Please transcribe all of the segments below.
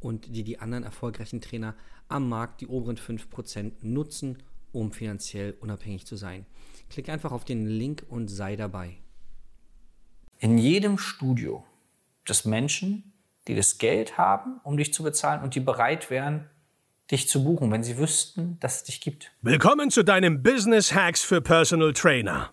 und die die anderen erfolgreichen Trainer am Markt, die oberen 5%, nutzen, um finanziell unabhängig zu sein. Klick einfach auf den Link und sei dabei. In jedem Studio gibt es Menschen, die das Geld haben, um dich zu bezahlen und die bereit wären, dich zu buchen, wenn sie wüssten, dass es dich gibt. Willkommen zu deinem Business Hacks für Personal Trainer.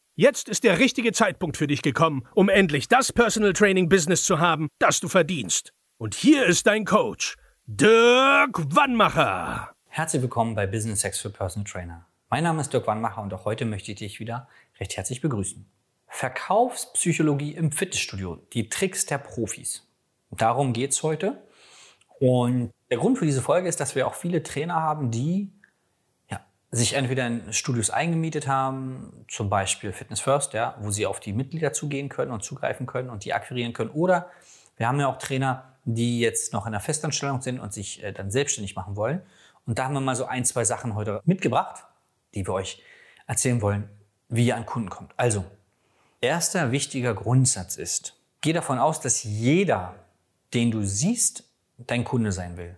Jetzt ist der richtige Zeitpunkt für dich gekommen, um endlich das Personal Training Business zu haben, das du verdienst. Und hier ist dein Coach, Dirk Wannmacher. Herzlich willkommen bei Business Hacks für Personal Trainer. Mein Name ist Dirk Wannmacher und auch heute möchte ich dich wieder recht herzlich begrüßen. Verkaufspsychologie im Fitnessstudio, die Tricks der Profis. Darum geht es heute. Und der Grund für diese Folge ist, dass wir auch viele Trainer haben, die sich entweder in Studios eingemietet haben, zum Beispiel Fitness First, ja, wo sie auf die Mitglieder zugehen können und zugreifen können und die akquirieren können. Oder wir haben ja auch Trainer, die jetzt noch in der Festanstellung sind und sich äh, dann selbstständig machen wollen. Und da haben wir mal so ein, zwei Sachen heute mitgebracht, die wir euch erzählen wollen, wie ihr an Kunden kommt. Also, erster wichtiger Grundsatz ist, geh davon aus, dass jeder, den du siehst, dein Kunde sein will.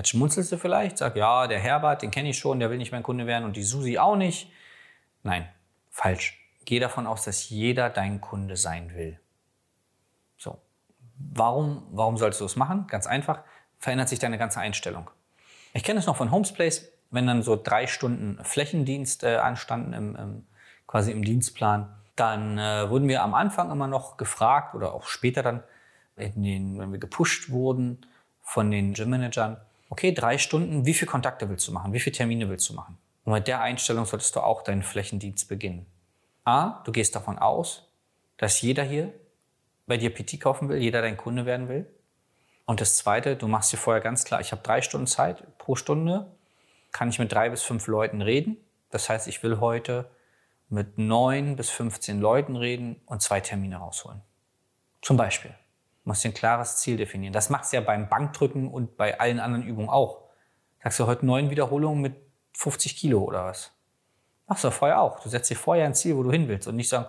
Jetzt schmunzelst du vielleicht, sag, ja, der Herbert, den kenne ich schon, der will nicht mein Kunde werden und die Susi auch nicht. Nein, falsch. Geh davon aus, dass jeder dein Kunde sein will. So, warum, warum sollst du es machen? Ganz einfach, verändert sich deine ganze Einstellung. Ich kenne es noch von Homesplace, wenn dann so drei Stunden Flächendienst äh, anstanden im, im, quasi im Dienstplan dann äh, wurden wir am Anfang immer noch gefragt oder auch später dann, den, wenn wir gepusht wurden von den Gym-Managern, okay, drei Stunden, wie viele Kontakte willst du machen? Wie viele Termine willst du machen? Und mit der Einstellung solltest du auch deinen Flächendienst beginnen. A, du gehst davon aus, dass jeder hier bei dir PT kaufen will, jeder dein Kunde werden will. Und das Zweite, du machst dir vorher ganz klar, ich habe drei Stunden Zeit pro Stunde, kann ich mit drei bis fünf Leuten reden. Das heißt, ich will heute mit neun bis 15 Leuten reden und zwei Termine rausholen. Zum Beispiel. Musst dir ein klares Ziel definieren. Das machst du ja beim Bankdrücken und bei allen anderen Übungen auch. Sagst du heute neun Wiederholungen mit 50 Kilo oder was? Machst du vorher auch. Du setzt dir vorher ein Ziel, wo du hin willst und nicht sagen,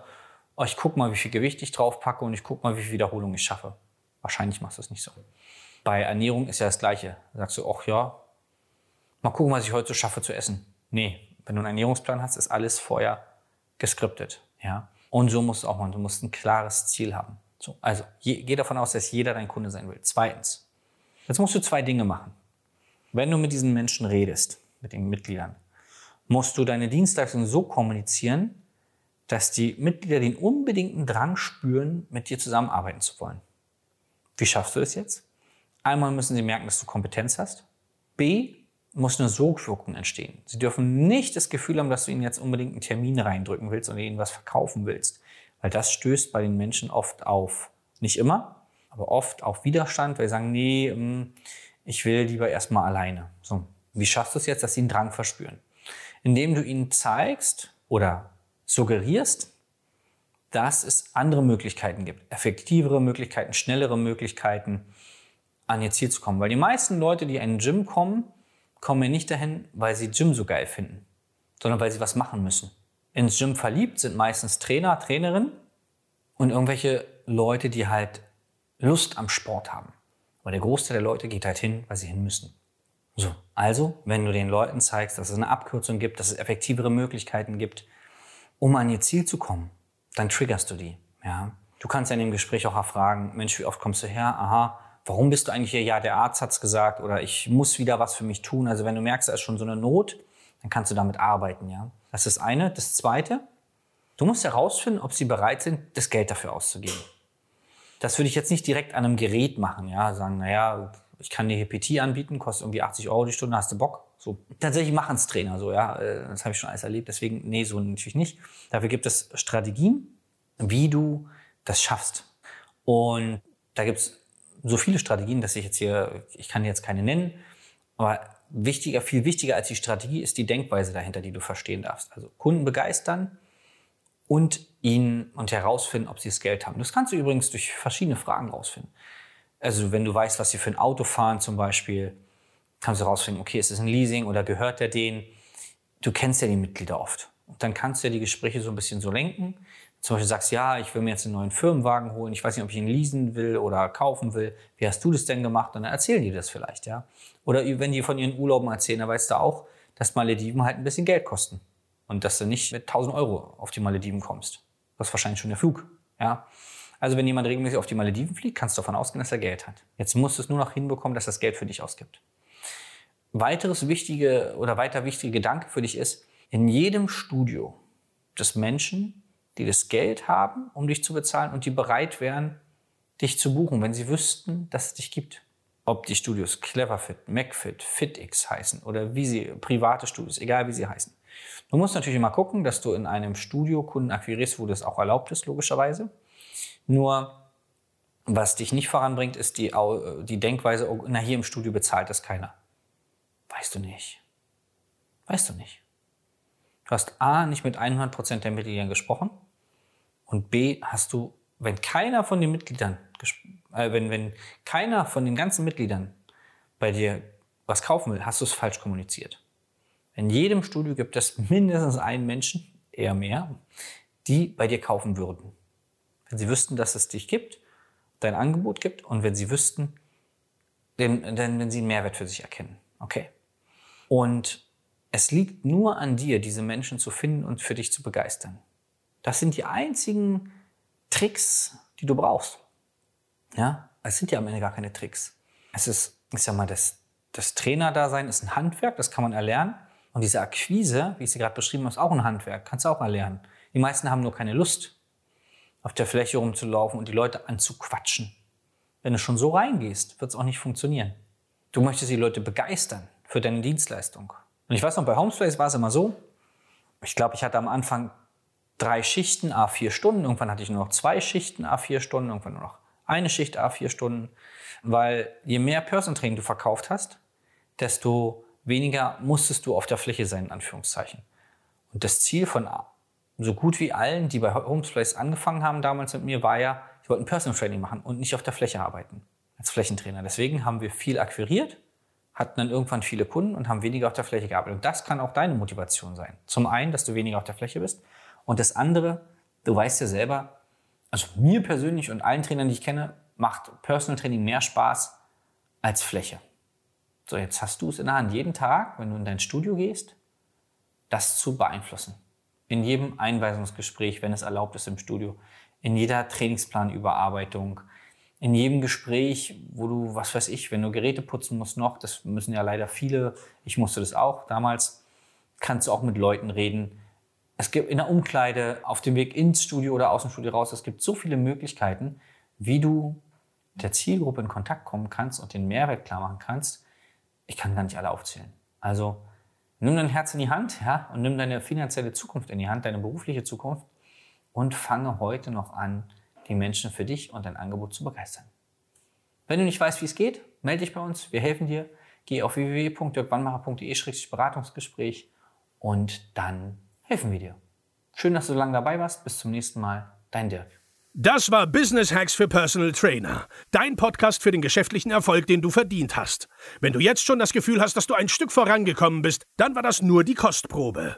oh, ich guck mal, wie viel Gewicht ich drauf packe und ich guck mal, wie viele Wiederholungen ich schaffe. Wahrscheinlich machst du es nicht so. Bei Ernährung ist ja das Gleiche. Sagst du, ach ja, mal gucken, was ich heute so schaffe zu essen. Nee, wenn du einen Ernährungsplan hast, ist alles vorher geskriptet. Ja? Und so musst du auch machen. Du musst ein klares Ziel haben. So, also je, geh davon aus, dass jeder dein Kunde sein will. Zweitens, jetzt musst du zwei Dinge machen. Wenn du mit diesen Menschen redest, mit den Mitgliedern, musst du deine Dienstleistung so kommunizieren, dass die Mitglieder den unbedingten Drang spüren, mit dir zusammenarbeiten zu wollen. Wie schaffst du das jetzt? Einmal müssen sie merken, dass du Kompetenz hast. B, muss eine Sogwirkung entstehen. Sie dürfen nicht das Gefühl haben, dass du ihnen jetzt unbedingt einen Termin reindrücken willst und ihnen was verkaufen willst. Weil das stößt bei den Menschen oft auf, nicht immer, aber oft auf Widerstand, weil sie sagen, nee, hm, ich will lieber erstmal alleine. So, wie schaffst du es jetzt, dass sie einen Drang verspüren? Indem du ihnen zeigst oder suggerierst, dass es andere Möglichkeiten gibt, effektivere Möglichkeiten, schnellere Möglichkeiten, an ihr Ziel zu kommen. Weil die meisten Leute, die in ein Gym kommen, kommen ja nicht dahin, weil sie Gym so geil finden, sondern weil sie was machen müssen. Ins Gym verliebt sind meistens Trainer, Trainerinnen und irgendwelche Leute, die halt Lust am Sport haben. Aber der Großteil der Leute geht halt hin, weil sie hin müssen. So, also, wenn du den Leuten zeigst, dass es eine Abkürzung gibt, dass es effektivere Möglichkeiten gibt, um an ihr Ziel zu kommen, dann triggerst du die. Ja? Du kannst ja in dem Gespräch auch erfragen, Mensch, wie oft kommst du her? Aha, warum bist du eigentlich hier? Ja, der Arzt hat's gesagt oder ich muss wieder was für mich tun. Also wenn du merkst, da ist schon so eine Not, dann kannst du damit arbeiten, ja. Das ist das eine. Das zweite, Du musst herausfinden, ob sie bereit sind, das Geld dafür auszugeben. Das würde ich jetzt nicht direkt an einem Gerät machen, ja, sagen, naja, ich kann dir PT anbieten, kostet irgendwie 80 Euro die Stunde, hast du Bock? So. Tatsächlich machen es Trainer so, ja. Äh, das habe ich schon alles erlebt, deswegen, nee, so natürlich nicht. Dafür gibt es Strategien, wie du das schaffst. Und da gibt es so viele Strategien, dass ich jetzt hier, ich kann jetzt keine nennen, aber wichtiger, viel wichtiger als die Strategie ist die Denkweise dahinter, die du verstehen darfst. Also Kunden begeistern und ihnen und herausfinden, ob sie das Geld haben. Das kannst du übrigens durch verschiedene Fragen herausfinden. Also wenn du weißt, was sie für ein Auto fahren zum Beispiel, kannst du herausfinden, okay, ist es ein Leasing oder gehört der denen? Du kennst ja die Mitglieder oft. Und dann kannst du ja die Gespräche so ein bisschen so lenken. Zum Beispiel sagst, ja, ich will mir jetzt einen neuen Firmenwagen holen. Ich weiß nicht, ob ich ihn leasen will oder kaufen will. Wie hast du das denn gemacht? Und dann erzählen die das vielleicht, ja. Oder wenn die von ihren Urlauben erzählen, dann weißt du auch, dass Malediven halt ein bisschen Geld kosten. Und dass du nicht mit 1000 Euro auf die Malediven kommst. Das ist wahrscheinlich schon der Flug, ja. Also wenn jemand regelmäßig auf die Malediven fliegt, kannst du davon ausgehen, dass er Geld hat. Jetzt musst du es nur noch hinbekommen, dass das Geld für dich ausgibt. Weiteres wichtige oder weiter wichtige Gedanke für dich ist, in jedem Studio des Menschen, die das Geld haben, um dich zu bezahlen und die bereit wären, dich zu buchen, wenn sie wüssten, dass es dich gibt. Ob die Studios Cleverfit, MacFit, FitX heißen oder wie sie, private Studios, egal wie sie heißen. Du musst natürlich immer gucken, dass du in einem Studio Kunden akquirierst, wo das auch erlaubt ist, logischerweise. Nur, was dich nicht voranbringt, ist die, die Denkweise, oh, na, hier im Studio bezahlt das keiner. Weißt du nicht. Weißt du nicht. Du hast A, nicht mit 100% der Mitgliedern gesprochen und B, hast du, wenn keiner von den Mitgliedern, äh, wenn, wenn keiner von den ganzen Mitgliedern bei dir was kaufen will, hast du es falsch kommuniziert. In jedem Studio gibt es mindestens einen Menschen, eher mehr, die bei dir kaufen würden. Wenn sie wüssten, dass es dich gibt, dein Angebot gibt und wenn sie wüssten, denn, denn wenn sie einen Mehrwert für sich erkennen. Okay. Und es liegt nur an dir, diese Menschen zu finden und für dich zu begeistern. Das sind die einzigen Tricks, die du brauchst. Ja, es sind ja am Ende gar keine Tricks. Es ist, ich sag mal, das, das Trainerdasein ist ein Handwerk, das kann man erlernen. Und diese Akquise, wie ich sie gerade beschrieben habe, ist auch ein Handwerk, kannst du auch erlernen. Die meisten haben nur keine Lust auf der Fläche rumzulaufen und die Leute anzuquatschen. Wenn du schon so reingehst, wird es auch nicht funktionieren. Du möchtest die Leute begeistern für deine Dienstleistung. Und ich weiß noch, bei Homespace war es immer so, ich glaube, ich hatte am Anfang drei Schichten, A4 Stunden, irgendwann hatte ich nur noch zwei Schichten, A4 Stunden, irgendwann nur noch eine Schicht, A4 Stunden, weil je mehr Person Training du verkauft hast, desto weniger musstest du auf der Fläche sein, in Anführungszeichen. Und das Ziel von so gut wie allen, die bei Homesplace angefangen haben damals mit mir, war ja, ich wollte ein Personal Training machen und nicht auf der Fläche arbeiten als Flächentrainer. Deswegen haben wir viel akquiriert, hatten dann irgendwann viele Kunden und haben weniger auf der Fläche gearbeitet. Und das kann auch deine Motivation sein. Zum einen, dass du weniger auf der Fläche bist und das andere, du weißt ja selber, also mir persönlich und allen Trainern, die ich kenne, macht Personal Training mehr Spaß als Fläche. So, jetzt hast du es in der Hand, jeden Tag, wenn du in dein Studio gehst, das zu beeinflussen in jedem Einweisungsgespräch, wenn es erlaubt ist im Studio, in jeder Trainingsplanüberarbeitung, in jedem Gespräch, wo du, was weiß ich, wenn du Geräte putzen musst noch, das müssen ja leider viele, ich musste das auch damals, kannst du auch mit Leuten reden. Es gibt in der Umkleide, auf dem Weg ins Studio oder aus dem Studio raus, es gibt so viele Möglichkeiten, wie du der Zielgruppe in Kontakt kommen kannst und den Mehrwert klar machen kannst. Ich kann gar nicht alle aufzählen. Also Nimm dein Herz in die Hand ja, und nimm deine finanzielle Zukunft in die Hand, deine berufliche Zukunft und fange heute noch an, die Menschen für dich und dein Angebot zu begeistern. Wenn du nicht weißt, wie es geht, melde dich bei uns. Wir helfen dir. Geh auf www.dirkwannmacher.de-beratungsgespräch und dann helfen wir dir. Schön, dass du so lange dabei warst. Bis zum nächsten Mal. Dein Dirk. Das war Business Hacks für Personal Trainer. Dein Podcast für den geschäftlichen Erfolg, den du verdient hast. Wenn du jetzt schon das Gefühl hast, dass du ein Stück vorangekommen bist, dann war das nur die Kostprobe.